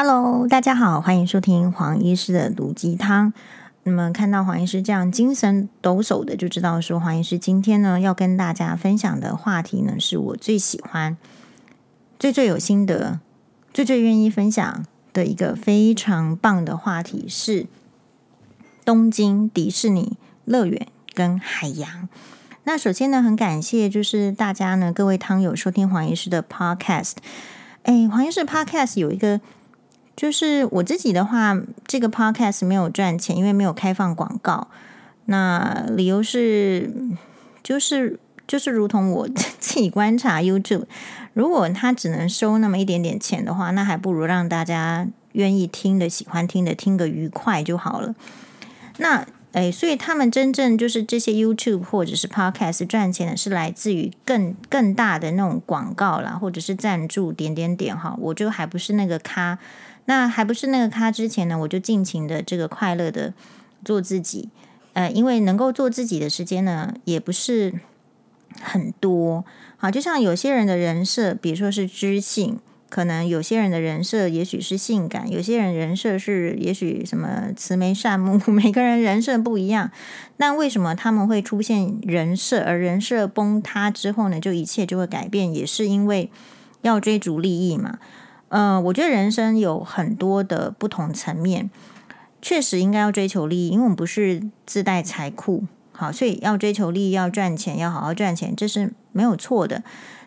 Hello，大家好，欢迎收听黄医师的毒鸡汤。那么看到黄医师这样精神抖擞的，就知道说黄医师今天呢要跟大家分享的话题呢，是我最喜欢、最最有心得、最最愿意分享的一个非常棒的话题，是东京迪士尼乐园跟海洋。那首先呢，很感谢就是大家呢各位汤友收听黄医师的 Podcast。哎，黄医师 Podcast 有一个。就是我自己的话，这个 podcast 没有赚钱，因为没有开放广告。那理由是，就是就是如同我 自己观察 YouTube，如果他只能收那么一点点钱的话，那还不如让大家愿意听的、喜欢听的听个愉快就好了。那诶，所以他们真正就是这些 YouTube 或者是 podcast 赚钱的是来自于更更大的那种广告啦，或者是赞助点点点哈。我就还不是那个咖。那还不是那个咖之前呢，我就尽情的这个快乐的做自己，呃，因为能够做自己的时间呢，也不是很多。好，就像有些人的人设，比如说是知性，可能有些人的人设也许是性感，有些人人设是也许什么慈眉善目，每个人人设不一样。那为什么他们会出现人设，而人设崩塌之后呢，就一切就会改变？也是因为要追逐利益嘛。呃，我觉得人生有很多的不同层面，确实应该要追求利益，因为我们不是自带财库，好，所以要追求利益，要赚钱，要好好赚钱，这是没有错的。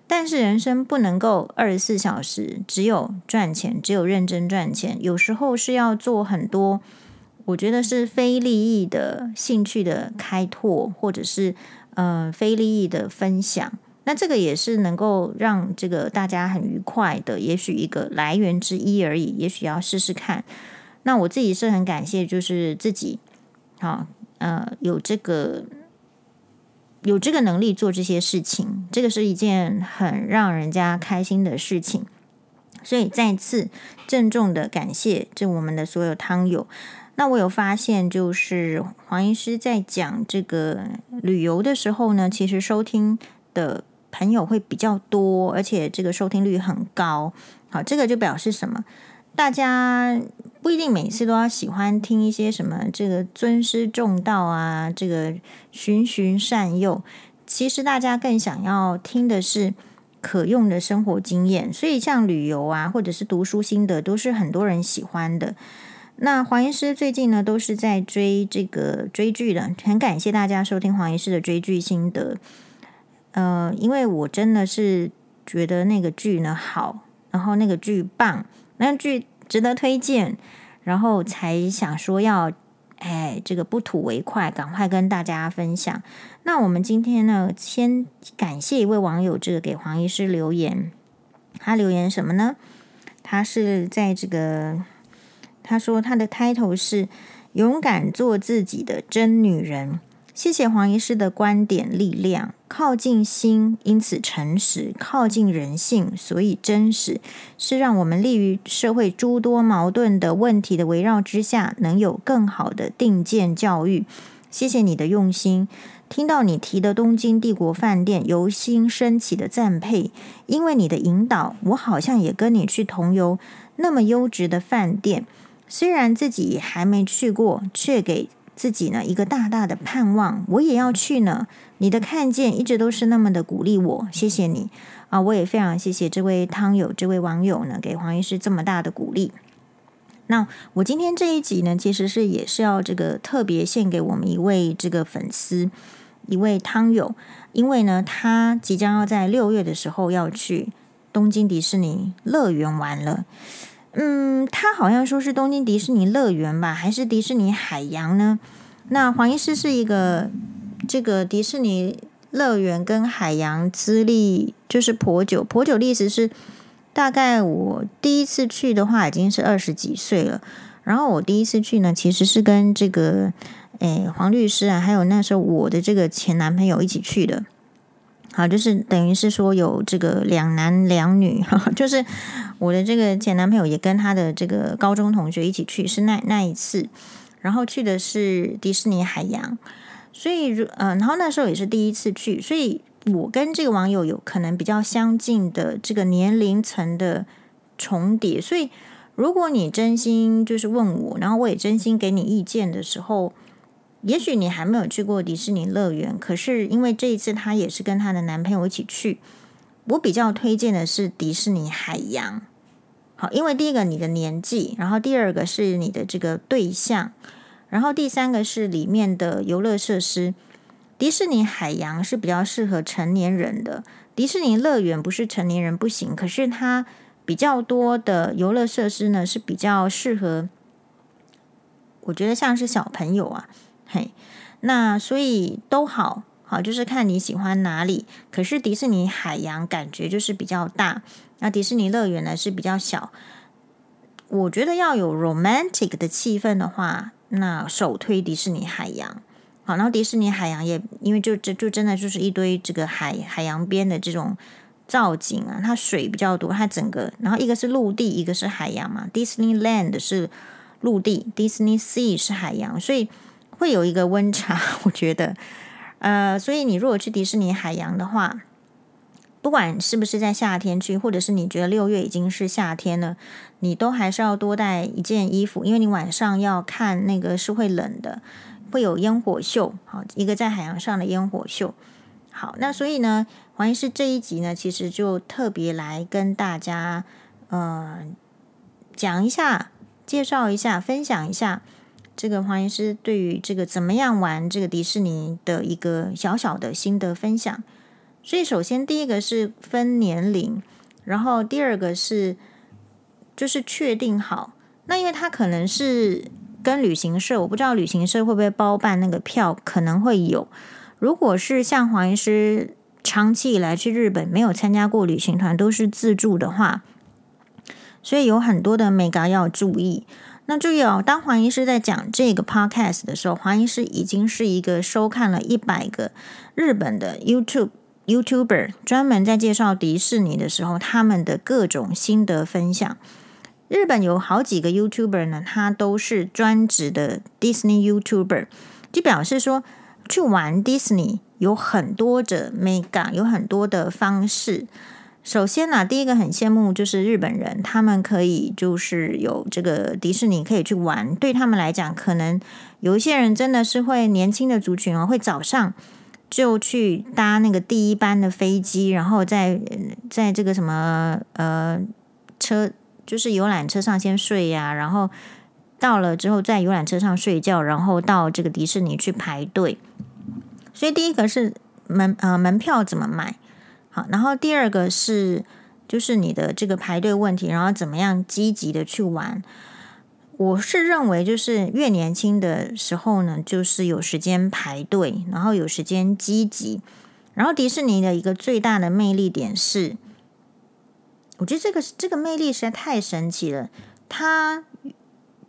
但是人生不能够二十四小时只有赚钱，只有认真赚钱，有时候是要做很多，我觉得是非利益的兴趣的开拓，或者是呃非利益的分享。那这个也是能够让这个大家很愉快的，也许一个来源之一而已，也许要试试看。那我自己是很感谢，就是自己，好，呃，有这个有这个能力做这些事情，这个是一件很让人家开心的事情。所以再次郑重的感谢这我们的所有汤友。那我有发现，就是黄医师在讲这个旅游的时候呢，其实收听的。朋友会比较多，而且这个收听率很高。好，这个就表示什么？大家不一定每次都要喜欢听一些什么这个尊师重道啊，这个循循善诱。其实大家更想要听的是可用的生活经验。所以像旅游啊，或者是读书心得，都是很多人喜欢的。那黄医师最近呢，都是在追这个追剧的，很感谢大家收听黄医师的追剧心得。呃，因为我真的是觉得那个剧呢好，然后那个剧棒，那剧值得推荐，然后才想说要，哎，这个不吐为快，赶快跟大家分享。那我们今天呢，先感谢一位网友，这个给黄医师留言，他留言什么呢？他是在这个，他说他的 title 是“勇敢做自己的真女人”。谢谢黄医师的观点力量，靠近心，因此诚实；靠近人性，所以真实，是让我们立于社会诸多矛盾的问题的围绕之下，能有更好的定见教育。谢谢你的用心。听到你提的东京帝国饭店，由心升起的赞佩，因为你的引导，我好像也跟你去同游那么优质的饭店，虽然自己还没去过，却给。自己呢，一个大大的盼望，我也要去呢。你的看见一直都是那么的鼓励我，谢谢你啊！我也非常谢谢这位汤友、这位网友呢，给黄医师这么大的鼓励。那我今天这一集呢，其实是也是要这个特别献给我们一位这个粉丝，一位汤友，因为呢，他即将要在六月的时候要去东京迪士尼乐园玩了。嗯，他好像说是东京迪士尼乐园吧，还是迪士尼海洋呢？那黄医师是一个这个迪士尼乐园跟海洋资历就是颇久，颇久的意思是大概我第一次去的话已经是二十几岁了。然后我第一次去呢，其实是跟这个诶黄律师啊，还有那时候我的这个前男朋友一起去的。好，就是等于是说有这个两男两女，就是我的这个前男朋友也跟他的这个高中同学一起去，是那那一次，然后去的是迪士尼海洋，所以嗯、然后那时候也是第一次去，所以我跟这个网友有可能比较相近的这个年龄层的重叠，所以如果你真心就是问我，然后我也真心给你意见的时候，也许你还没有去过迪士尼乐园，可是因为这一次她也是跟她的男朋友一起去，我比较推荐的是迪士尼海洋。好，因为第一个你的年纪，然后第二个是你的这个对象，然后第三个是里面的游乐设施。迪士尼海洋是比较适合成年人的，迪士尼乐园不是成年人不行，可是它比较多的游乐设施呢是比较适合，我觉得像是小朋友啊，嘿，那所以都好。好，就是看你喜欢哪里。可是迪士尼海洋感觉就是比较大，那迪士尼乐园呢是比较小。我觉得要有 romantic 的气氛的话，那首推迪士尼海洋。好，然后迪士尼海洋也因为就这就真的就是一堆这个海海洋边的这种造景啊，它水比较多，它整个然后一个是陆地，一个是海洋嘛。Disneyland 是陆地，Disney Sea 是海洋，所以会有一个温差，我觉得。呃，所以你如果去迪士尼海洋的话，不管是不是在夏天去，或者是你觉得六月已经是夏天了，你都还是要多带一件衣服，因为你晚上要看那个是会冷的，会有烟火秀，好，一个在海洋上的烟火秀。好，那所以呢，黄医师这一集呢，其实就特别来跟大家呃讲一下，介绍一下，分享一下。这个黄医师对于这个怎么样玩这个迪士尼的一个小小的心得分享。所以，首先第一个是分年龄，然后第二个是就是确定好。那因为他可能是跟旅行社，我不知道旅行社会不会包办那个票，可能会有。如果是像黄医师长期以来去日本没有参加过旅行团，都是自助的话，所以有很多的美嘎要注意。那注意哦，当黄医师在讲这个 podcast 的时候，黄医师已经是一个收看了一百个日本的 YouTube YouTuber 专门在介绍迪士尼的时候，他们的各种心得分享。日本有好几个 YouTuber 呢，他都是专职的 Disney YouTuber，就表示说去玩 Disney 有很多的美感，有很多的方式。首先呢，第一个很羡慕就是日本人，他们可以就是有这个迪士尼可以去玩。对他们来讲，可能有一些人真的是会年轻的族群哦，会早上就去搭那个第一班的飞机，然后在在这个什么呃车，就是游览车上先睡呀，然后到了之后在游览车上睡觉，然后到这个迪士尼去排队。所以第一个是门呃门票怎么买？好，然后第二个是就是你的这个排队问题，然后怎么样积极的去玩？我是认为就是越年轻的时候呢，就是有时间排队，然后有时间积极。然后迪士尼的一个最大的魅力点是，我觉得这个这个魅力实在太神奇了。它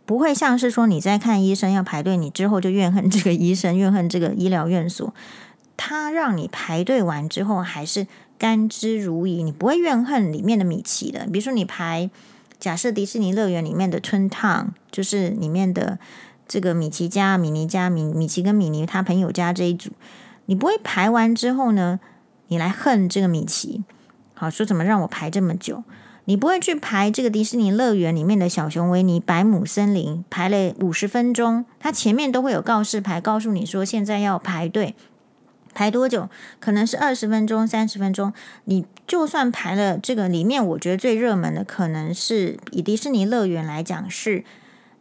不会像是说你在看医生要排队，你之后就怨恨这个医生，怨恨这个医疗院所。它让你排队完之后还是。甘之如饴，你不会怨恨里面的米奇的。比如说，你排假设迪士尼乐园里面的 Toon Town，就是里面的这个米奇家、米妮家、米米奇跟米妮他朋友家这一组，你不会排完之后呢，你来恨这个米奇，好说怎么让我排这么久？你不会去排这个迪士尼乐园里面的小熊维尼、百亩森林，排了五十分钟，它前面都会有告示牌告诉你说现在要排队。排多久？可能是二十分钟、三十分钟。你就算排了这个里面，我觉得最热门的可能是以迪士尼乐园来讲，是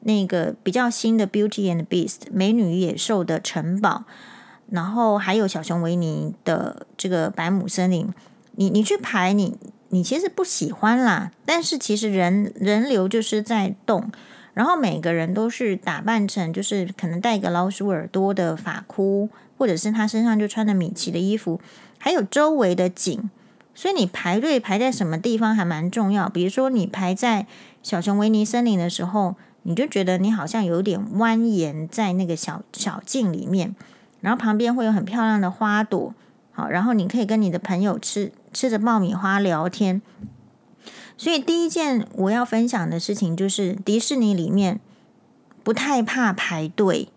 那个比较新的《Beauty and Beast》美女与野兽的城堡，然后还有小熊维尼的这个百亩森林。你你去排，你你其实不喜欢啦，但是其实人人流就是在动，然后每个人都是打扮成就是可能戴一个老鼠耳朵的发箍。或者是他身上就穿的米奇的衣服，还有周围的景，所以你排队排在什么地方还蛮重要。比如说你排在小熊维尼森林的时候，你就觉得你好像有点蜿蜒在那个小小径里面，然后旁边会有很漂亮的花朵，好，然后你可以跟你的朋友吃吃着爆米花聊天。所以第一件我要分享的事情就是迪士尼里面不太怕排队。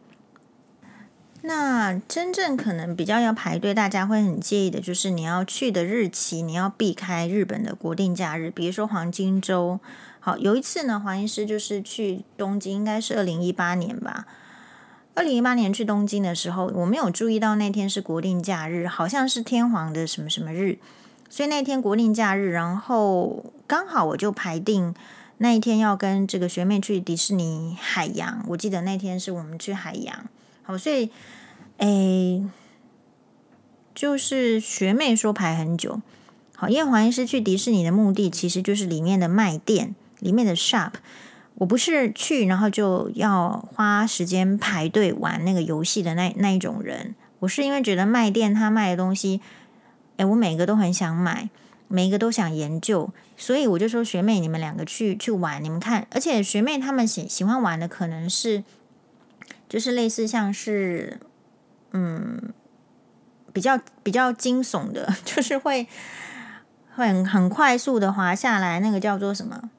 那真正可能比较要排队，大家会很介意的，就是你要去的日期，你要避开日本的国定假日，比如说黄金周，好，有一次呢，黄医师就是去东京，应该是二零一八年吧。二零一八年去东京的时候，我没有注意到那天是国定假日，好像是天皇的什么什么日，所以那天国定假日，然后刚好我就排定那一天要跟这个学妹去迪士尼海洋。我记得那天是我们去海洋，好，所以诶，就是学妹说排很久，好，因为黄医师去迪士尼的目的其实就是里面的卖店，里面的 shop。我不是去，然后就要花时间排队玩那个游戏的那那一种人。我是因为觉得卖店他卖的东西，诶，我每个都很想买，每一个都想研究，所以我就说学妹，你们两个去去玩，你们看。而且学妹他们喜喜欢玩的可能是，就是类似像是，嗯，比较比较惊悚的，就是会会很很快速的滑下来，那个叫做什么？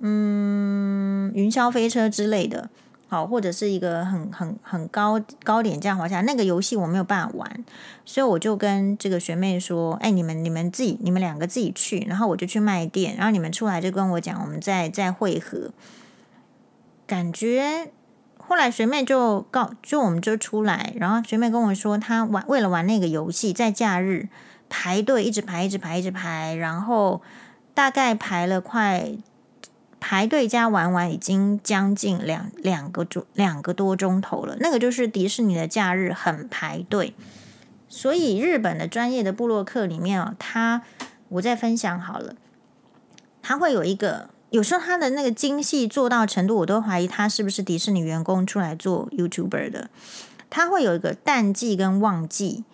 嗯，云霄飞车之类的，好，或者是一个很很很高高点这样滑下来，那个游戏我没有办法玩，所以我就跟这个学妹说：“哎，你们你们自己，你们两个自己去，然后我就去卖店，然后你们出来就跟我讲，我们再再会合。”感觉后来学妹就告，就我们就出来，然后学妹跟我说，她玩为了玩那个游戏，在假日排队一直排，一直排，一直排，然后大概排了快。排队加玩玩已经将近两两个钟两个多钟头了，那个就是迪士尼的假日很排队，所以日本的专业的部落客里面哦，他我再分享好了，他会有一个，有时候他的那个精细做到程度，我都怀疑他是不是迪士尼员工出来做 YouTuber 的，他会有一个淡季跟旺季。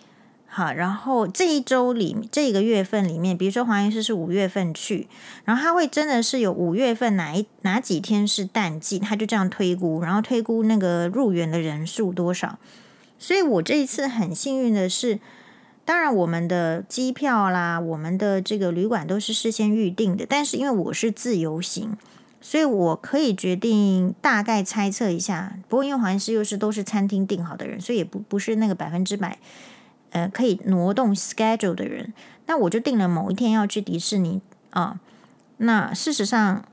好，然后这一周里，这一个月份里面，比如说黄医师是五月份去，然后他会真的是有五月份哪一哪几天是淡季，他就这样推估，然后推估那个入园的人数多少。所以我这一次很幸运的是，当然我们的机票啦，我们的这个旅馆都是事先预定的，但是因为我是自由行，所以我可以决定大概猜测一下。不过因为黄医师又是都是餐厅订好的人，所以也不不是那个百分之百。呃，可以挪动 schedule 的人，那我就定了某一天要去迪士尼啊。那事实上，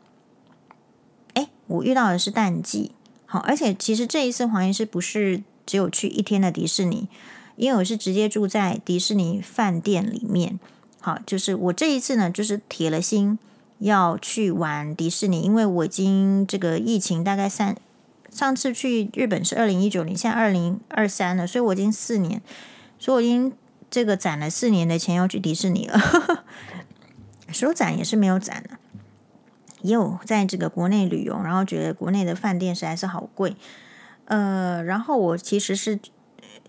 哎，我遇到的是淡季，好，而且其实这一次黄医师不是只有去一天的迪士尼，因为我是直接住在迪士尼饭店里面。好，就是我这一次呢，就是铁了心要去玩迪士尼，因为我已经这个疫情大概三，上次去日本是二零一九年，现在二零二三了，所以我已经四年。所以我已经这个攒了四年的钱要去迪士尼了，说攒也是没有攒的，也有在这个国内旅游，然后觉得国内的饭店实在是好贵，呃，然后我其实是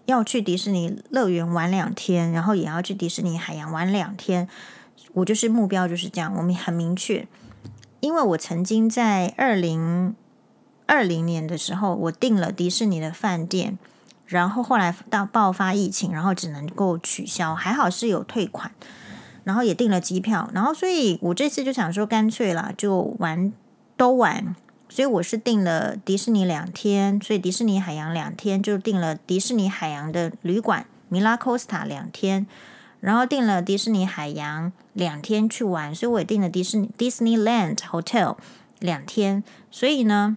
要去迪士尼乐园玩两天，然后也要去迪士尼海洋玩两天，我就是目标就是这样，我们很明确，因为我曾经在二零二零年的时候，我订了迪士尼的饭店。然后后来到爆发疫情，然后只能够取消，还好是有退款，然后也订了机票，然后所以我这次就想说干脆啦，就玩都玩，所以我是订了迪士尼两天，所以迪士尼海洋两天，就订了迪士尼海洋的旅馆米拉 Costa 两天，然后订了迪士尼海洋两天去玩，所以我也订了迪士尼 Disneyland Hotel 两天，所以呢，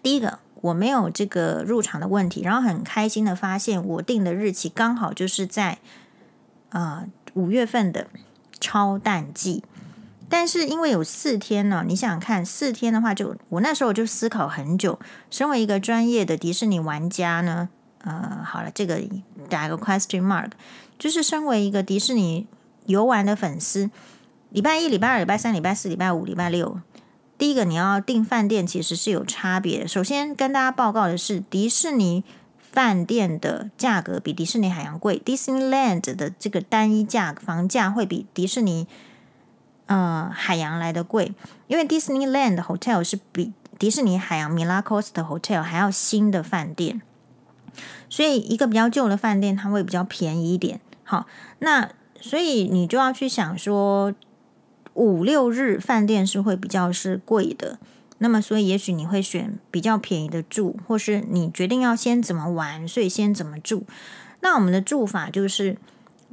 第一个。我没有这个入场的问题，然后很开心的发现，我定的日期刚好就是在呃五月份的超淡季。但是因为有四天呢，你想想看，四天的话就，我那时候就思考很久。身为一个专业的迪士尼玩家呢，呃，好了，这个打个 question mark，就是身为一个迪士尼游玩的粉丝，礼拜一、礼拜二、礼拜三、礼拜四、礼拜五、礼拜六。第一个，你要订饭店其实是有差别的。首先跟大家报告的是，迪士尼饭店的价格比迪士尼海洋贵。Disneyland 的这个单一价房价会比迪士尼呃海洋来的贵，因为 Disneyland Hotel 是比迪士尼海洋 Miracosta Hotel 还要新的饭店，所以一个比较旧的饭店它会比较便宜一点。好，那所以你就要去想说。五六日饭店是会比较是贵的，那么所以也许你会选比较便宜的住，或是你决定要先怎么玩，所以先怎么住。那我们的住法就是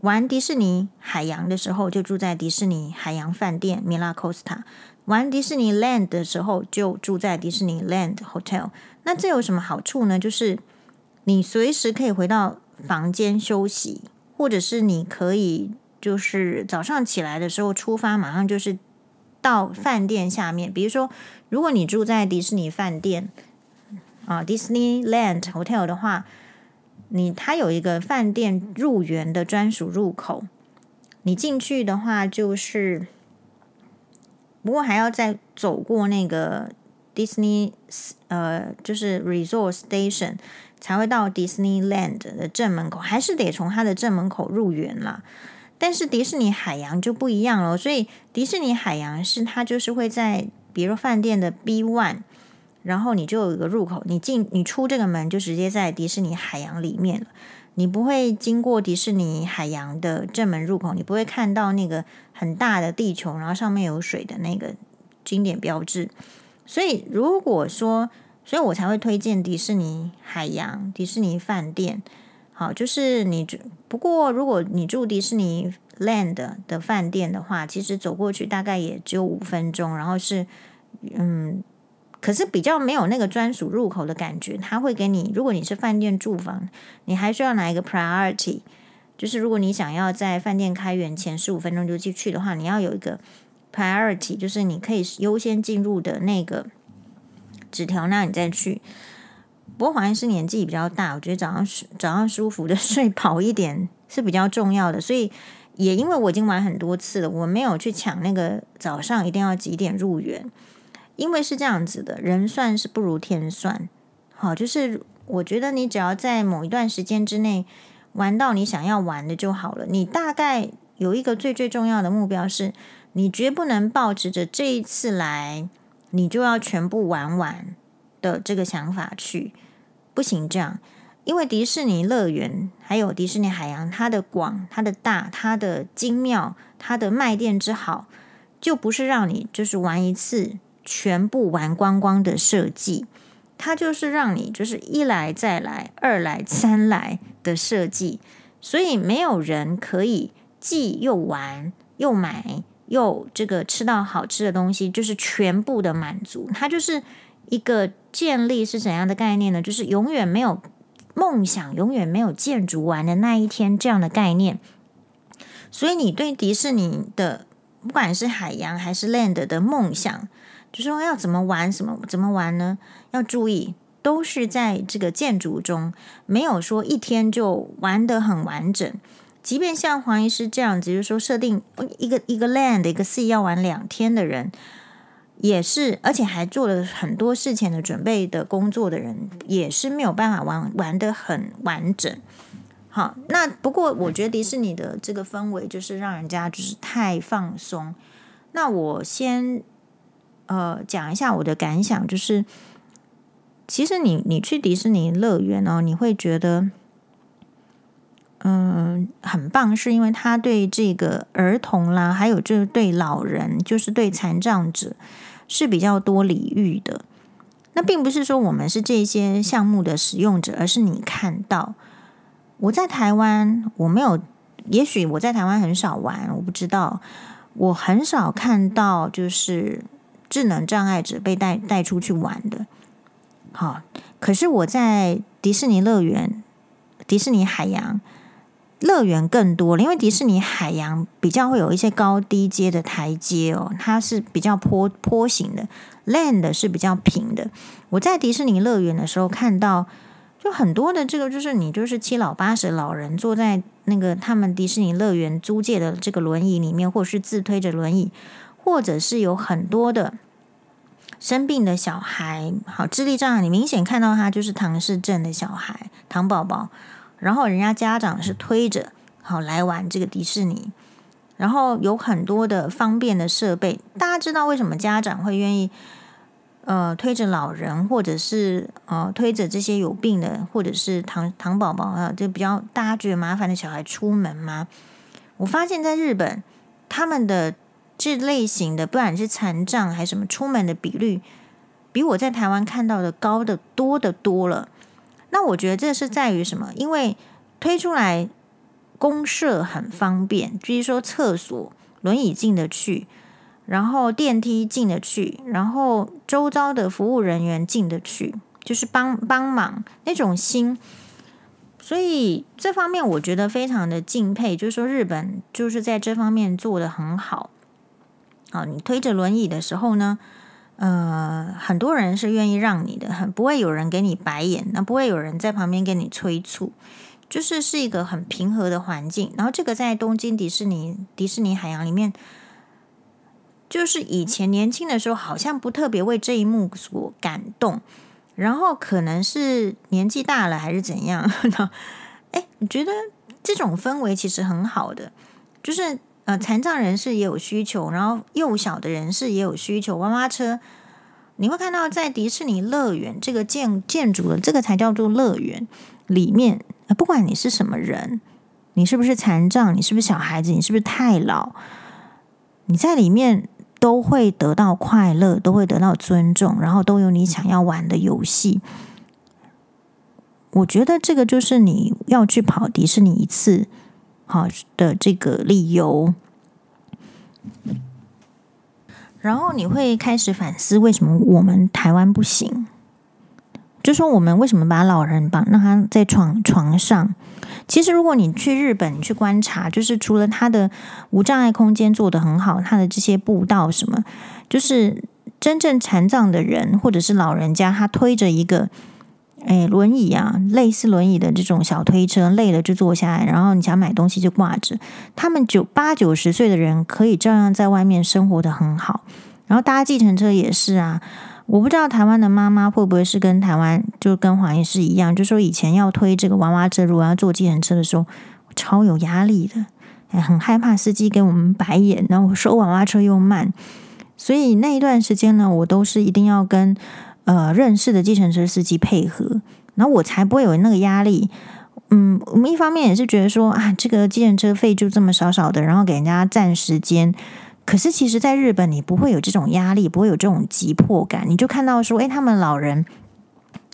玩迪士尼海洋的时候就住在迪士尼海洋饭店米拉科斯塔。玩迪士尼 Land 的时候就住在迪士尼 Land Hotel。那这有什么好处呢？就是你随时可以回到房间休息，或者是你可以就是早上起来的时候出发，马上就是到饭店下面。比如说，如果你住在迪士尼饭店啊，Disneyland Hotel 的话，你它有一个饭店入园的专属入口，你进去的话就是。不过还要再走过那个 Disney 呃，就是 Resort Station 才会到 Disneyland 的正门口，还是得从它的正门口入园啦。但是迪士尼海洋就不一样了，所以迪士尼海洋是它就是会在，比如饭店的 B One，然后你就有一个入口，你进你出这个门就直接在迪士尼海洋里面了。你不会经过迪士尼海洋的正门入口，你不会看到那个很大的地球，然后上面有水的那个经典标志。所以，如果说，所以我才会推荐迪士尼海洋、迪士尼饭店。好，就是你住，不过如果你住迪士尼 Land 的饭店的话，其实走过去大概也只有五分钟，然后是，嗯。可是比较没有那个专属入口的感觉，他会给你。如果你是饭店住房，你还需要拿一个 priority，就是如果你想要在饭店开园前十五分钟就进去的话，你要有一个 priority，就是你可以优先进入的那个纸条，那你再去。不过黄医师年纪比较大，我觉得早上早上舒服的睡饱一点是比较重要的，所以也因为我已经玩很多次了，我没有去抢那个早上一定要几点入园。因为是这样子的，人算是不如天算。好，就是我觉得你只要在某一段时间之内玩到你想要玩的就好了。你大概有一个最最重要的目标是，你绝不能抱持着这一次来你就要全部玩完的这个想法去，不行这样。因为迪士尼乐园还有迪士尼海洋，它的广、它的大、它的精妙、它的卖点之好，就不是让你就是玩一次。全部玩光光的设计，它就是让你就是一来再来，二来三来的设计，所以没有人可以既又玩又买又这个吃到好吃的东西，就是全部的满足。它就是一个建立是怎样的概念呢？就是永远没有梦想，永远没有建筑完的那一天这样的概念。所以你对迪士尼的不管是海洋还是 Land 的梦想。就说要怎么玩，什么怎么玩呢？要注意，都是在这个建筑中，没有说一天就玩得很完整。即便像黄医师这样子，就是说设定一个一个 land 一个 sea 要玩两天的人，也是，而且还做了很多事前的准备的工作的人，也是没有办法玩玩得很完整。好，那不过我觉得迪士尼的这个氛围就是让人家就是太放松。那我先。呃，讲一下我的感想，就是其实你你去迪士尼乐园哦，你会觉得嗯很棒，是因为他对这个儿童啦，还有就是对老人，就是对残障者是比较多礼遇的。那并不是说我们是这些项目的使用者，而是你看到我在台湾，我没有，也许我在台湾很少玩，我不知道，我很少看到就是。智能障碍者被带带出去玩的，好。可是我在迪士尼乐园、迪士尼海洋乐园更多了，因为迪士尼海洋比较会有一些高低阶的台阶哦，它是比较坡坡形的，Land 是比较平的。我在迪士尼乐园的时候看到，就很多的这个，就是你就是七老八十老人坐在那个他们迪士尼乐园租借的这个轮椅里面，或者是自推着轮椅。或者是有很多的生病的小孩，好，智力障碍，你明显看到他就是唐氏症的小孩，唐宝宝，然后人家家长是推着好来玩这个迪士尼，然后有很多的方便的设备，大家知道为什么家长会愿意呃推着老人，或者是呃推着这些有病的，或者是唐唐宝宝啊，就比较大家觉得麻烦的小孩出门吗？我发现在日本他们的。这类型的，不管是残障还是什么，出门的比率比我在台湾看到的高得多得多了。那我觉得这是在于什么？因为推出来公设很方便，比如说厕所轮椅进得去，然后电梯进得去，然后周遭的服务人员进得去，就是帮帮忙那种心。所以这方面我觉得非常的敬佩，就是说日本就是在这方面做得很好。啊，你推着轮椅的时候呢，呃，很多人是愿意让你的，很不会有人给你白眼，那不会有人在旁边给你催促，就是是一个很平和的环境。然后这个在东京迪士尼迪士尼海洋里面，就是以前年轻的时候好像不特别为这一幕所感动。然后可能是年纪大了还是怎样？哎，你觉得这种氛围其实很好的，就是呃，残障人士也有需求，然后幼小的人士也有需求。娃娃车，你会看到在迪士尼乐园这个建建筑的这个才叫做乐园里面，不管你是什么人，你是不是残障，你是不是小孩子，你是不是太老，你在里面。都会得到快乐，都会得到尊重，然后都有你想要玩的游戏。我觉得这个就是你要去跑迪士尼一次好的这个理由。然后你会开始反思，为什么我们台湾不行？就说我们为什么把老人绑让他在床床上？其实，如果你去日本，去观察，就是除了他的无障碍空间做得很好，他的这些步道什么，就是真正残障的人或者是老人家，他推着一个诶轮椅啊，类似轮椅的这种小推车，累了就坐下来，然后你想买东西就挂着。他们九八九十岁的人可以照样在外面生活得很好，然后搭计程车也是啊。我不知道台湾的妈妈会不会是跟台湾就跟黄医师一样，就说以前要推这个娃娃车，如果要坐计程车的时候，超有压力的，哎，很害怕司机给我们白眼，然后收娃娃车又慢，所以那一段时间呢，我都是一定要跟呃认识的计程车司机配合，然后我才不会有那个压力。嗯，我们一方面也是觉得说啊，这个计程车费就这么少少的，然后给人家占时间。可是，其实，在日本，你不会有这种压力，不会有这种急迫感。你就看到说，诶，他们老人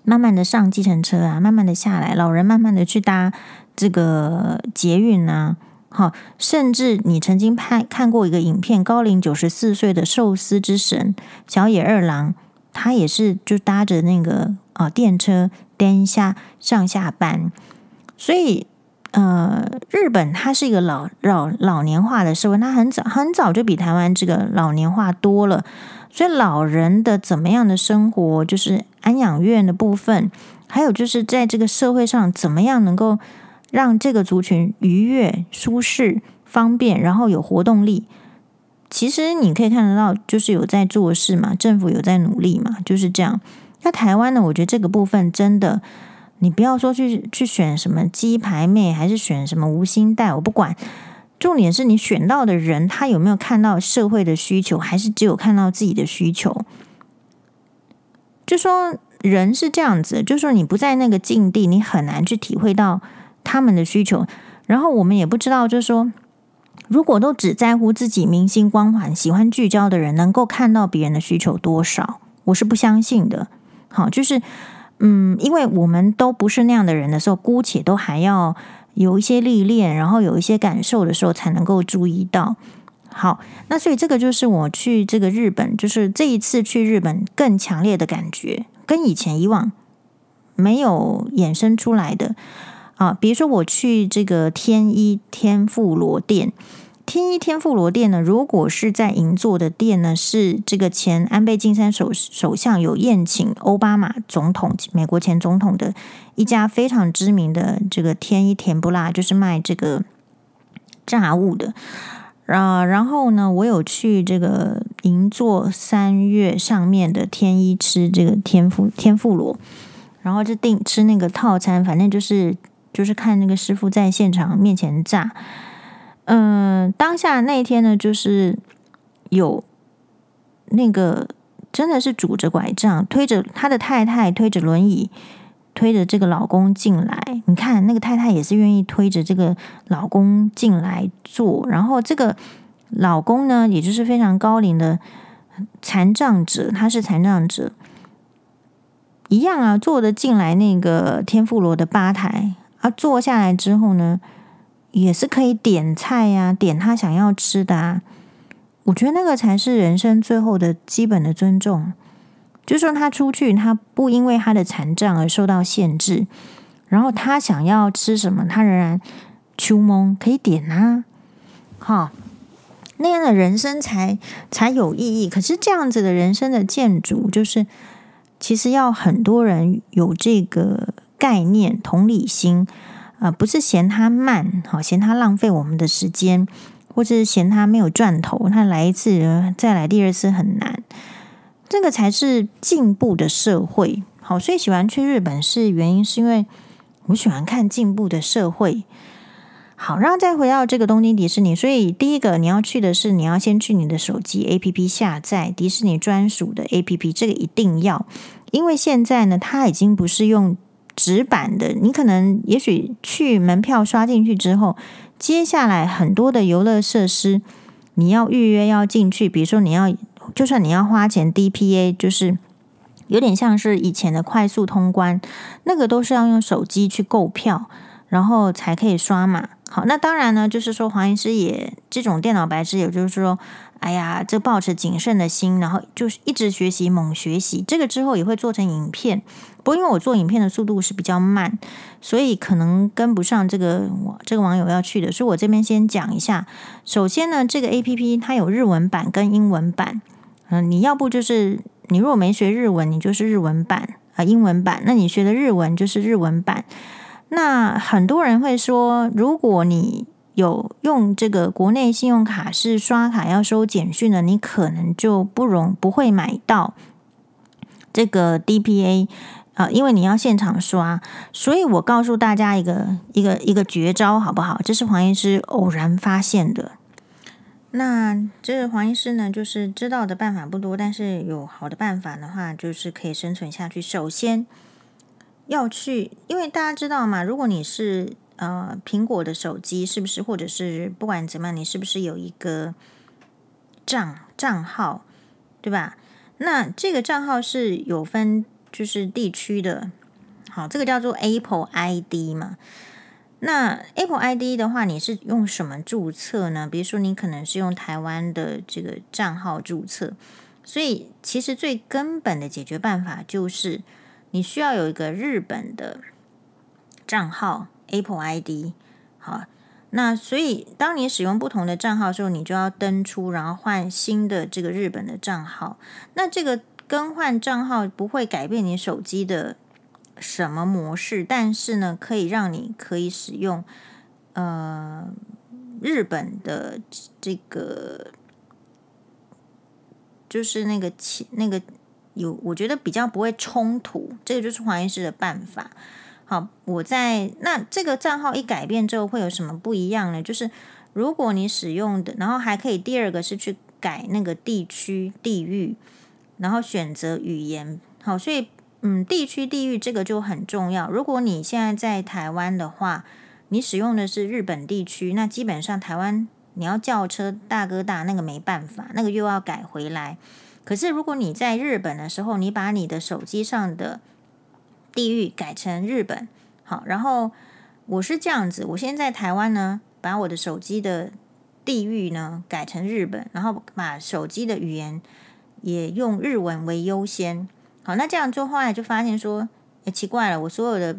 慢慢的上计程车啊，慢慢的下来，老人慢慢的去搭这个捷运啊，好，甚至你曾经拍看过一个影片，高龄九十四岁的寿司之神小野二郎，他也是就搭着那个啊电车，电下上下班，所以。呃，日本它是一个老老老年化的社会，它很早很早就比台湾这个老年化多了，所以老人的怎么样的生活，就是安养院的部分，还有就是在这个社会上怎么样能够让这个族群愉悦、舒适、方便，然后有活动力。其实你可以看得到，就是有在做事嘛，政府有在努力嘛，就是这样。那台湾呢，我觉得这个部分真的。你不要说去去选什么鸡排妹，还是选什么无心带，我不管。重点是你选到的人，他有没有看到社会的需求，还是只有看到自己的需求？就说人是这样子，就说你不在那个境地，你很难去体会到他们的需求。然后我们也不知道，就是说，如果都只在乎自己明星光环、喜欢聚焦的人，能够看到别人的需求多少？我是不相信的。好，就是。嗯，因为我们都不是那样的人的时候，姑且都还要有一些历练，然后有一些感受的时候，才能够注意到。好，那所以这个就是我去这个日本，就是这一次去日本更强烈的感觉，跟以前以往没有衍生出来的啊。比如说我去这个天一天妇罗店。天一天妇罗店呢，如果是在银座的店呢，是这个前安倍晋三首首相有宴请欧巴马总统，美国前总统的一家非常知名的这个天一甜不辣，就是卖这个炸物的。啊，然后呢，我有去这个银座三月上面的天一吃这个天妇天妇罗，然后就订吃那个套餐，反正就是就是看那个师傅在现场面前炸。嗯，当下那一天呢，就是有那个真的是拄着拐杖，推着他的太太，推着轮椅，推着这个老公进来。你看，那个太太也是愿意推着这个老公进来坐。然后这个老公呢，也就是非常高龄的残障者，他是残障者，一样啊，坐的进来那个天妇罗的吧台，坐下来之后呢。也是可以点菜呀、啊，点他想要吃的啊。我觉得那个才是人生最后的基本的尊重。就说他出去，他不因为他的残障而受到限制，然后他想要吃什么，他仍然秋蒙可以点啊，好，那样的人生才才有意义。可是这样子的人生的建筑，就是其实要很多人有这个概念、同理心，啊、呃，不是嫌它慢，好，嫌它浪费我们的时间。或是嫌它没有赚头，它来一次再来第二次很难，这个才是进步的社会。好，所以喜欢去日本是原因，是因为我喜欢看进步的社会。好，然后再回到这个东京迪士尼，所以第一个你要去的是，你要先去你的手机 APP 下载迪士尼专属的 APP，这个一定要，因为现在呢，它已经不是用纸板的，你可能也许去门票刷进去之后。接下来很多的游乐设施，你要预约要进去，比如说你要，就算你要花钱 DPA，就是有点像是以前的快速通关，那个都是要用手机去购票，然后才可以刷码。好，那当然呢，就是说黄医师也这种电脑白痴，也就是说。哎呀，这抱持谨慎的心，然后就是一直学习，猛学习。这个之后也会做成影片，不过因为我做影片的速度是比较慢，所以可能跟不上这个我这个网友要去的。所以我这边先讲一下。首先呢，这个 APP 它有日文版跟英文版。嗯，你要不就是你如果没学日文，你就是日文版啊，英文版。那你学的日文就是日文版。那很多人会说，如果你有用这个国内信用卡是刷卡要收简讯的，你可能就不容不会买到这个 DPA、呃，因为你要现场刷。所以我告诉大家一个一个一个绝招，好不好？这是黄医师偶然发现的。那这个黄医师呢，就是知道的办法不多，但是有好的办法的话，就是可以生存下去。首先要去，因为大家知道嘛，如果你是。呃，苹果的手机是不是，或者是不管怎么样，你是不是有一个账账号，对吧？那这个账号是有分，就是地区的，好，这个叫做 Apple ID 嘛。那 Apple ID 的话，你是用什么注册呢？比如说，你可能是用台湾的这个账号注册，所以其实最根本的解决办法就是，你需要有一个日本的账号。Apple ID，好，那所以当你使用不同的账号的时候，你就要登出，然后换新的这个日本的账号。那这个更换账号不会改变你手机的什么模式，但是呢，可以让你可以使用呃日本的这个，就是那个那个有，我觉得比较不会冲突。这个就是黄医师的办法。好，我在那这个账号一改变之后会有什么不一样呢？就是如果你使用的，然后还可以第二个是去改那个地区地域，然后选择语言。好，所以嗯，地区地域这个就很重要。如果你现在在台湾的话，你使用的是日本地区，那基本上台湾你要叫车大哥大那个没办法，那个又要改回来。可是如果你在日本的时候，你把你的手机上的地域改成日本，好，然后我是这样子，我现在在台湾呢，把我的手机的地域呢改成日本，然后把手机的语言也用日文为优先。好，那这样做后来就发现说，诶，奇怪了，我所有的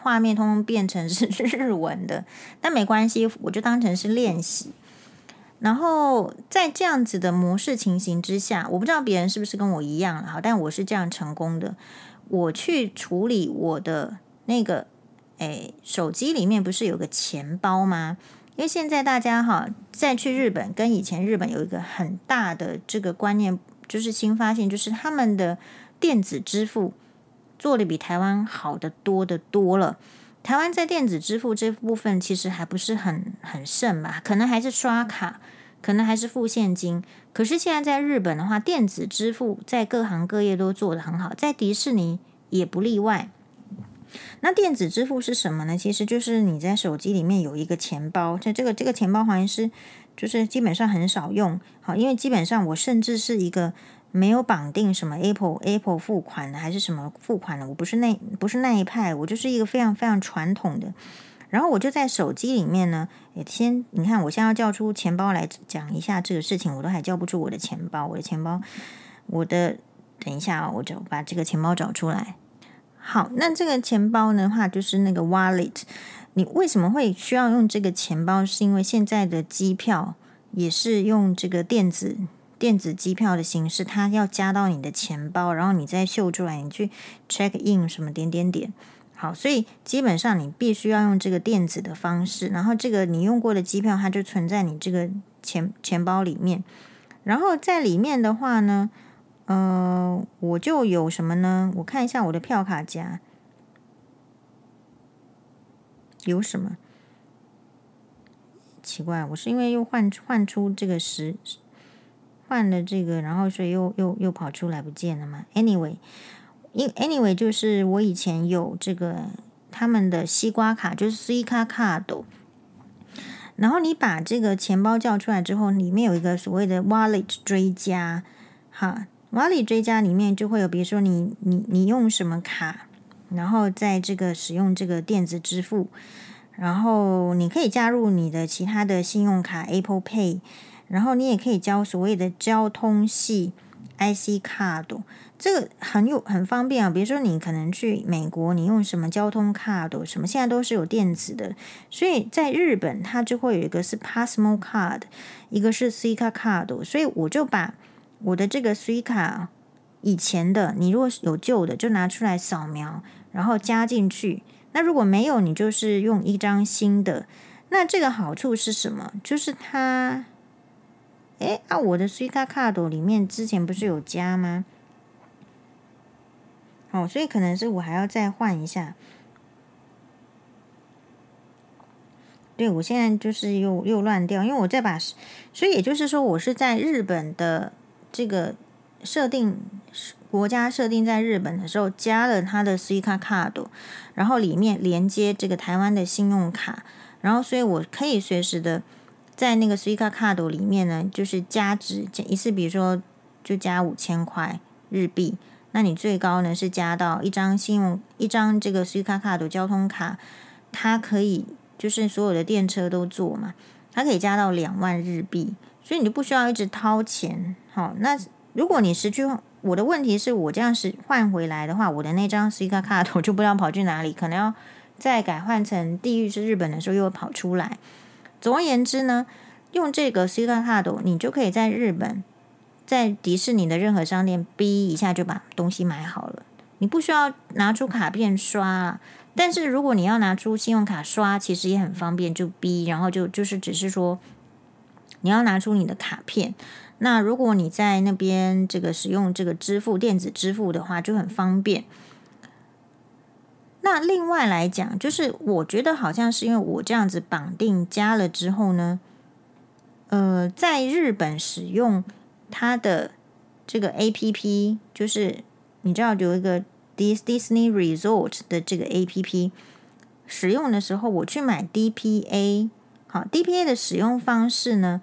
画面通通变成是日文的，但没关系，我就当成是练习。然后在这样子的模式情形之下，我不知道别人是不是跟我一样，好，但我是这样成功的。我去处理我的那个，诶，手机里面不是有个钱包吗？因为现在大家哈，再去日本跟以前日本有一个很大的这个观念，就是新发现，就是他们的电子支付做的比台湾好得多得多了。台湾在电子支付这部分其实还不是很很盛吧，可能还是刷卡。可能还是付现金，可是现在在日本的话，电子支付在各行各业都做得很好，在迪士尼也不例外。那电子支付是什么呢？其实就是你在手机里面有一个钱包，在这个这个钱包好像是就是基本上很少用，好，因为基本上我甚至是一个没有绑定什么 Apple Apple 付款的，还是什么付款的，我不是那不是那一派，我就是一个非常非常传统的。然后我就在手机里面呢，也先你看，我现在要叫出钱包来讲一下这个事情，我都还叫不出我的钱包，我的钱包，我的，等一下啊，我就把这个钱包找出来。好，那这个钱包的话，就是那个 wallet。你为什么会需要用这个钱包？是因为现在的机票也是用这个电子电子机票的形式，它要加到你的钱包，然后你再秀出来，你去 check in 什么点点点。好，所以基本上你必须要用这个电子的方式，然后这个你用过的机票，它就存在你这个钱钱包里面。然后在里面的话呢，呃，我就有什么呢？我看一下我的票卡夹有什么。奇怪，我是因为又换换出这个十换了这个，然后所以又又又跑出来不见了嘛？Anyway。因 anyway 就是我以前有这个他们的西瓜卡，就是 Suica Card。然后你把这个钱包叫出来之后，里面有一个所谓的 Wallet 追加，哈，Wallet 追加里面就会有，比如说你你你用什么卡，然后在这个使用这个电子支付，然后你可以加入你的其他的信用卡 Apple Pay，然后你也可以交所谓的交通系 IC Card。这个很有很方便啊，比如说你可能去美国，你用什么交通卡都什么，现在都是有电子的。所以在日本，它就会有一个是 Passmo Card，一个是 Suica Card。所以我就把我的这个 Suica 以前的，你如果是有旧的，就拿出来扫描，然后加进去。那如果没有，你就是用一张新的。那这个好处是什么？就是它，哎啊，我的 Suica Card 里面之前不是有加吗？哦，所以可能是我还要再换一下。对，我现在就是又又乱掉，因为我再把，所以也就是说，我是在日本的这个设定国家设定在日本的时候加了它的 Suica Card，然后里面连接这个台湾的信用卡，然后所以我可以随时的在那个 Suica Card 里面呢，就是加值一次，比如说就加五千块日币。那你最高呢是加到一张信用一张这个 Suica Card 交通卡，它可以就是所有的电车都坐嘛，它可以加到两万日币，所以你就不需要一直掏钱。好，那如果你失去，我的问题是我这样是换回来的话，我的那张 Suica Card 我就不知道跑去哪里，可能要再改换成地狱是日本的时候又跑出来。总而言之呢，用这个 Suica Card 你就可以在日本。在迪士尼的任何商店，哔一下就把东西买好了，你不需要拿出卡片刷。但是如果你要拿出信用卡刷，其实也很方便，就哔，然后就就是只是说你要拿出你的卡片。那如果你在那边这个使用这个支付电子支付的话，就很方便。那另外来讲，就是我觉得好像是因为我这样子绑定加了之后呢，呃，在日本使用。它的这个 A P P 就是你知道有一个 Dis Disney Resort 的这个 A P P 使用的时候，我去买 D P A，好 D P A 的使用方式呢，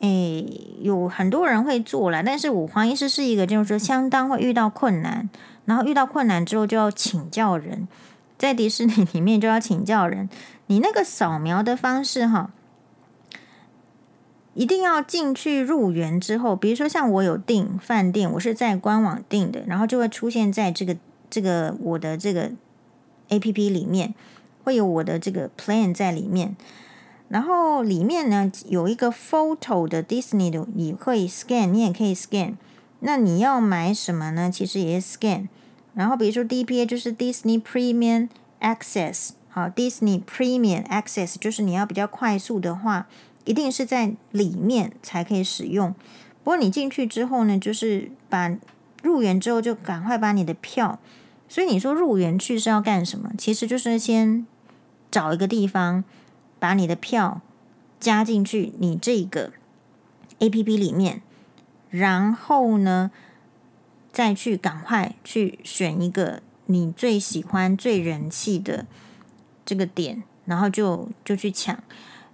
诶，有很多人会做了，但是我黄医师是一个就是说相当会遇到困难，然后遇到困难之后就要请教人，在迪士尼里面就要请教人，你那个扫描的方式哈。一定要进去入园之后，比如说像我有订饭店，我是在官网订的，然后就会出现在这个这个我的这个 APP 里面，会有我的这个 plan 在里面。然后里面呢有一个 photo 的 Disney 的，你可以 scan，你也可以 scan。那你要买什么呢？其实也是 scan。然后比如说 DPA 就是 Disney Premium Access，好，Disney Premium Access 就是你要比较快速的话。一定是在里面才可以使用。不过你进去之后呢，就是把入园之后就赶快把你的票。所以你说入园去是要干什么？其实就是先找一个地方把你的票加进去你这个 APP 里面，然后呢再去赶快去选一个你最喜欢、最人气的这个点，然后就就去抢。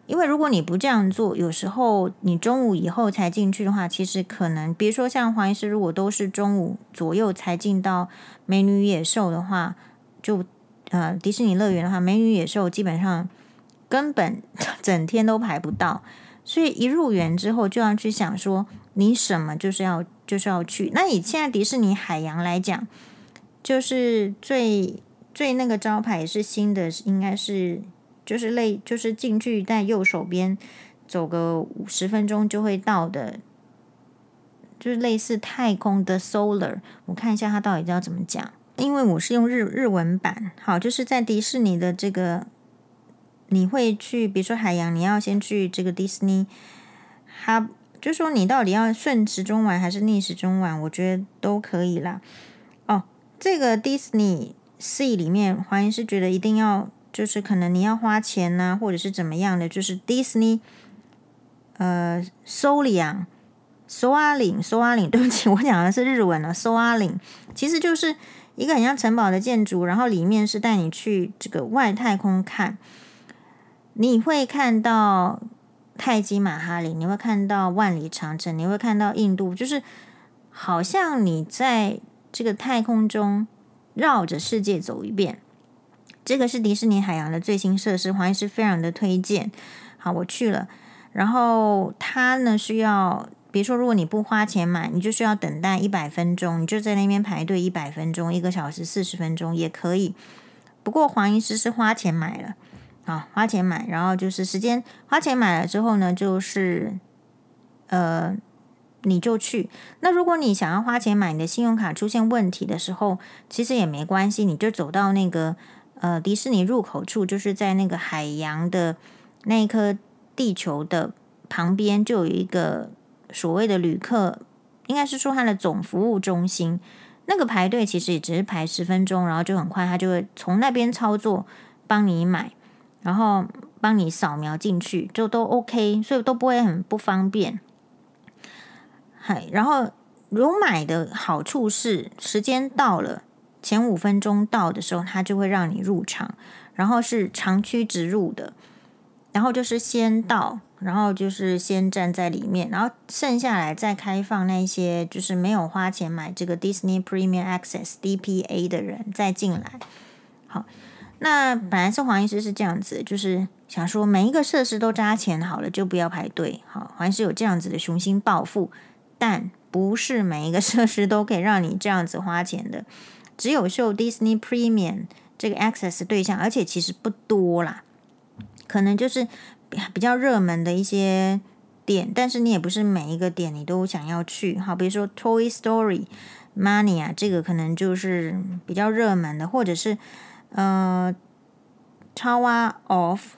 因为如果你不这样做，有时候你中午以后才进去的话，其实可能，比如说像黄医师，如果都是中午左右才进到美女野兽的话，就呃迪士尼乐园的话，美女野兽基本上根本 整天都排不到，所以一入园之后就要去想说，你什么就是要就是要去。那以现在迪士尼海洋来讲，就是最最那个招牌是新的，应该是就是类就是进去在右手边走个五十分钟就会到的。就是类似太空的 Solar，我看一下它到底要怎么讲。因为我是用日日文版，好，就是在迪士尼的这个，你会去，比如说海洋，你要先去这个迪士尼，它就说你到底要顺时钟玩还是逆时钟玩，我觉得都可以啦。哦，这个迪士尼 Sea 里面，黄医师觉得一定要，就是可能你要花钱呐、或者是怎么样的，就是迪士尼，呃，Soliang。索瓦林，索瓦林，对不起，我讲的是日文了。索瓦林其实就是一个很像城堡的建筑，然后里面是带你去这个外太空看。你会看到泰姬玛哈陵，你会看到万里长城，你会看到印度，就是好像你在这个太空中绕着世界走一遍。这个是迪士尼海洋的最新设施，黄医师非常的推荐。好，我去了，然后它呢需要。比如说，如果你不花钱买，你就需要等待一百分钟，你就在那边排队一百分钟，一个小时四十分钟也可以。不过黄医师是花钱买了，啊，花钱买，然后就是时间花钱买了之后呢，就是呃，你就去。那如果你想要花钱买，你的信用卡出现问题的时候，其实也没关系，你就走到那个呃迪士尼入口处，就是在那个海洋的那一颗地球的旁边，就有一个。所谓的旅客，应该是说他的总服务中心，那个排队其实也只是排十分钟，然后就很快，他就会从那边操作帮你买，然后帮你扫描进去，就都 OK，所以都不会很不方便。嗨，然后如买的好处是，时间到了，前五分钟到的时候，他就会让你入场，然后是长驱直入的，然后就是先到。然后就是先站在里面，然后剩下来再开放那些就是没有花钱买这个 Disney Premium Access DPA 的人再进来。好，那本来是黄医师是这样子，就是想说每一个设施都加钱好了，就不要排队。好，黄医师有这样子的雄心抱负，但不是每一个设施都可以让你这样子花钱的，只有秀 Disney Premium 这个 Access 对象，而且其实不多啦，可能就是。比较热门的一些点，但是你也不是每一个点你都想要去。好，比如说 Toy Story Mania 这个可能就是比较热门的，或者是呃 Tower of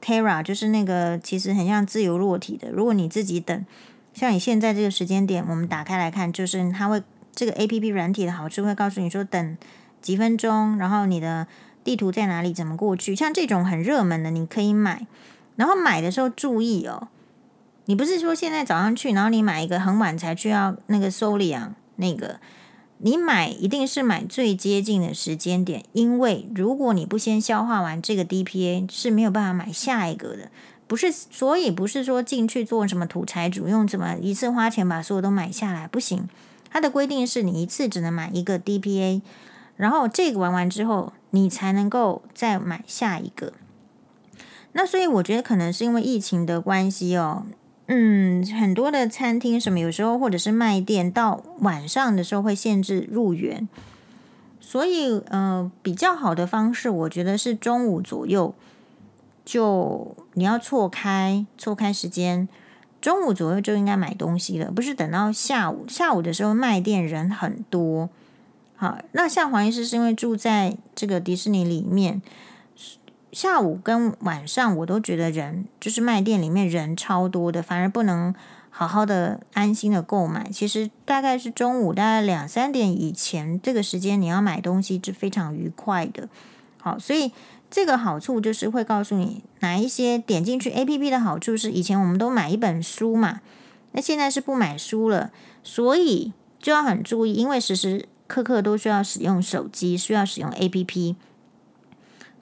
Terra 就是那个其实很像自由落体的。如果你自己等，像你现在这个时间点，我们打开来看，就是它会这个 APP 软体的好处会告诉你说等几分钟，然后你的地图在哪里，怎么过去。像这种很热门的，你可以买。然后买的时候注意哦，你不是说现在早上去，然后你买一个很晚才去要那个 Soliang 那个，你买一定是买最接近的时间点，因为如果你不先消化完这个 DPA 是没有办法买下一个的，不是，所以不是说进去做什么土财主，用什么一次花钱把所有都买下来不行，它的规定是你一次只能买一个 DPA，然后这个玩完之后，你才能够再买下一个。那所以我觉得可能是因为疫情的关系哦，嗯，很多的餐厅什么有时候或者是卖店到晚上的时候会限制入园，所以呃比较好的方式，我觉得是中午左右就你要错开错开时间，中午左右就应该买东西了，不是等到下午，下午的时候卖店人很多。好，那像黄医师是因为住在这个迪士尼里面。下午跟晚上我都觉得人就是卖店里面人超多的，反而不能好好的安心的购买。其实大概是中午大概两三点以前这个时间，你要买东西是非常愉快的。好，所以这个好处就是会告诉你哪一些点进去 APP 的好处是以前我们都买一本书嘛，那现在是不买书了，所以就要很注意，因为时时刻刻都需要使用手机，需要使用 APP。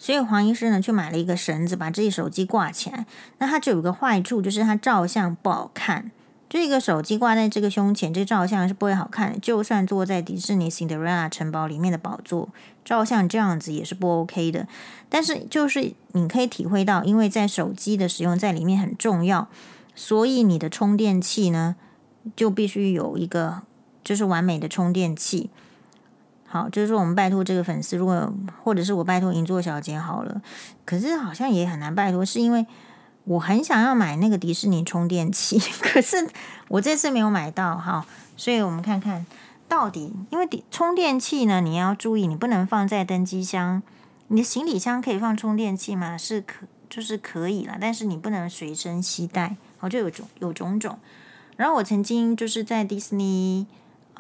所以黄医师呢，去买了一个绳子，把自己手机挂起来。那它就有个坏处，就是它照相不好看。这个手机挂在这个胸前，这照相是不会好看的。就算坐在迪士尼 Cinderella 城堡里面的宝座，照相这样子也是不 OK 的。但是就是你可以体会到，因为在手机的使用在里面很重要，所以你的充电器呢就必须有一个就是完美的充电器。好，就是说我们拜托这个粉丝，如果或者是我拜托银座小姐好了，可是好像也很难拜托，是因为。我很想要买那个迪士尼充电器，可是我这次没有买到哈，所以我们看看到底，因为充电器呢，你要注意，你不能放在登机箱，你的行李箱可以放充电器吗？是可，就是可以啦，但是你不能随身携带，好，就有种有种种。然后我曾经就是在迪士尼、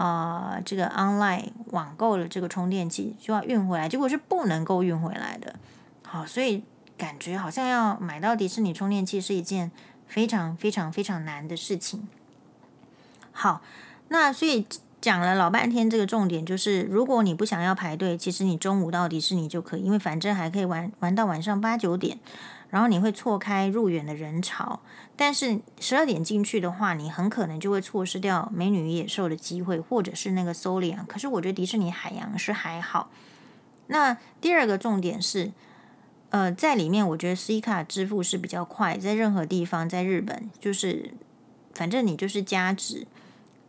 呃、这个 online 网购了这个充电器，就要运回来，结果是不能够运回来的，好，所以。感觉好像要买到迪士尼充电器是一件非常非常非常难的事情。好，那所以讲了老半天，这个重点就是，如果你不想要排队，其实你中午到迪士尼就可以，因为反正还可以玩玩到晚上八九点，然后你会错开入园的人潮。但是十二点进去的话，你很可能就会错失掉美女与野兽的机会，或者是那个 Solion。可是我觉得迪士尼海洋是还好。那第二个重点是。呃，在里面我觉得 C 卡支付是比较快，在任何地方，在日本就是，反正你就是加值，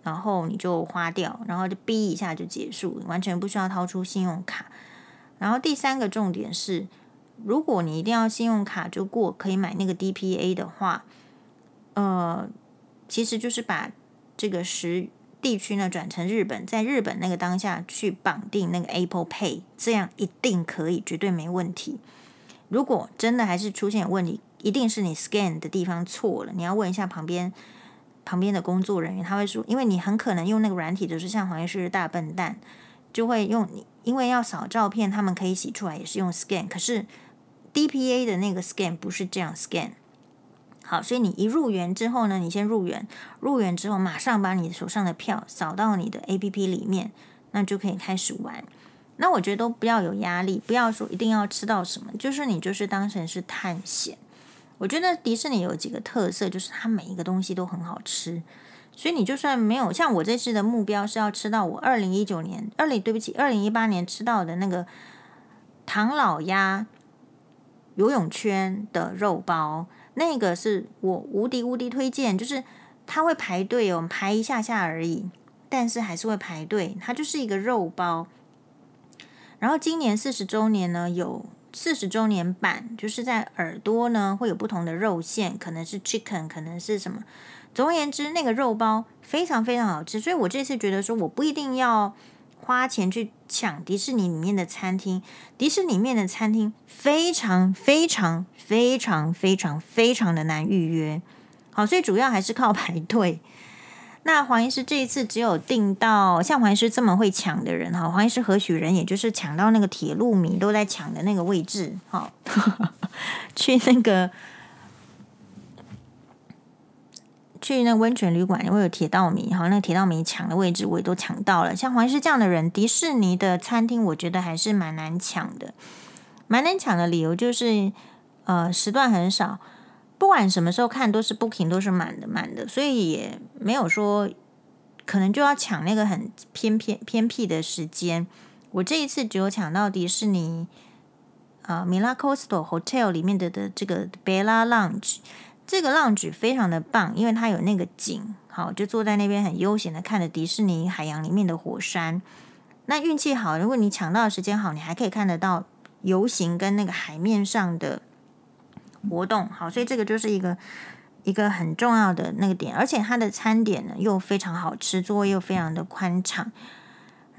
然后你就花掉，然后就哔一下就结束，完全不需要掏出信用卡。然后第三个重点是，如果你一定要信用卡就过，可以买那个 DPA 的话，呃，其实就是把这个十地区呢转成日本，在日本那个当下去绑定那个 Apple Pay，这样一定可以，绝对没问题。如果真的还是出现问题，一定是你 scan 的地方错了。你要问一下旁边旁边的工作人员，他会说，因为你很可能用那个软体，就是像黄医师大笨蛋，就会用你，因为要扫照片，他们可以洗出来，也是用 scan。可是 DPA 的那个 scan 不是这样 scan。好，所以你一入园之后呢，你先入园，入园之后马上把你手上的票扫到你的 APP 里面，那就可以开始玩。那我觉得都不要有压力，不要说一定要吃到什么，就是你就是当成是探险。我觉得迪士尼有几个特色，就是它每一个东西都很好吃，所以你就算没有像我这次的目标是要吃到我二零一九年，二零对不起，二零一八年吃到的那个唐老鸭游泳圈的肉包，那个是我无敌无敌推荐，就是它会排队哦，排一下下而已，但是还是会排队，它就是一个肉包。然后今年四十周年呢，有四十周年版，就是在耳朵呢会有不同的肉馅，可能是 chicken，可能是什么。总而言之，那个肉包非常非常好吃，所以我这次觉得说，我不一定要花钱去抢迪士尼里面的餐厅，迪士尼里面的餐厅非常非常非常非常非常的难预约，好，所以主要还是靠排队。那黄医师这一次只有订到像黄医师这么会抢的人哈，黄医师何许人也？就是抢到那个铁路迷都在抢的那个位置，哈，去那个去那温泉旅馆，因为有铁道迷哈，那铁道迷抢的位置我也都抢到了。像黄医师这样的人，迪士尼的餐厅我觉得还是蛮难抢的，蛮难抢的理由就是呃时段很少。不管什么时候看，都是 booking 都是满的满的，所以也没有说可能就要抢那个很偏偏偏僻的时间。我这一次只有抢到迪士尼啊米拉 Costa Hotel 里面的的这个 Bella Lounge，这个 lounge 非常的棒，因为它有那个景，好就坐在那边很悠闲的看着迪士尼海洋里面的火山。那运气好，如果你抢到的时间好，你还可以看得到游行跟那个海面上的。活动好，所以这个就是一个一个很重要的那个点，而且它的餐点呢又非常好吃，座位又非常的宽敞，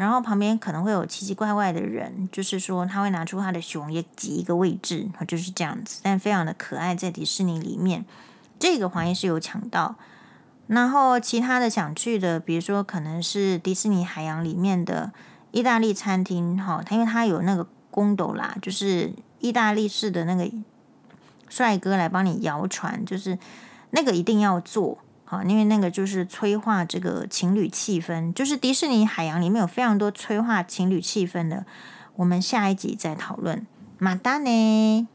然后旁边可能会有奇奇怪怪的人，就是说他会拿出他的熊也挤一个位置，就是这样子，但非常的可爱，在迪士尼里面，这个环也是有抢到，然后其他的想去的，比如说可能是迪士尼海洋里面的意大利餐厅，哈，它因为它有那个贡多拉，就是意大利式的那个。帅哥来帮你摇船，就是那个一定要做啊，因为那个就是催化这个情侣气氛。就是迪士尼海洋里面有非常多催化情侣气氛的，我们下一集再讨论。马达呢？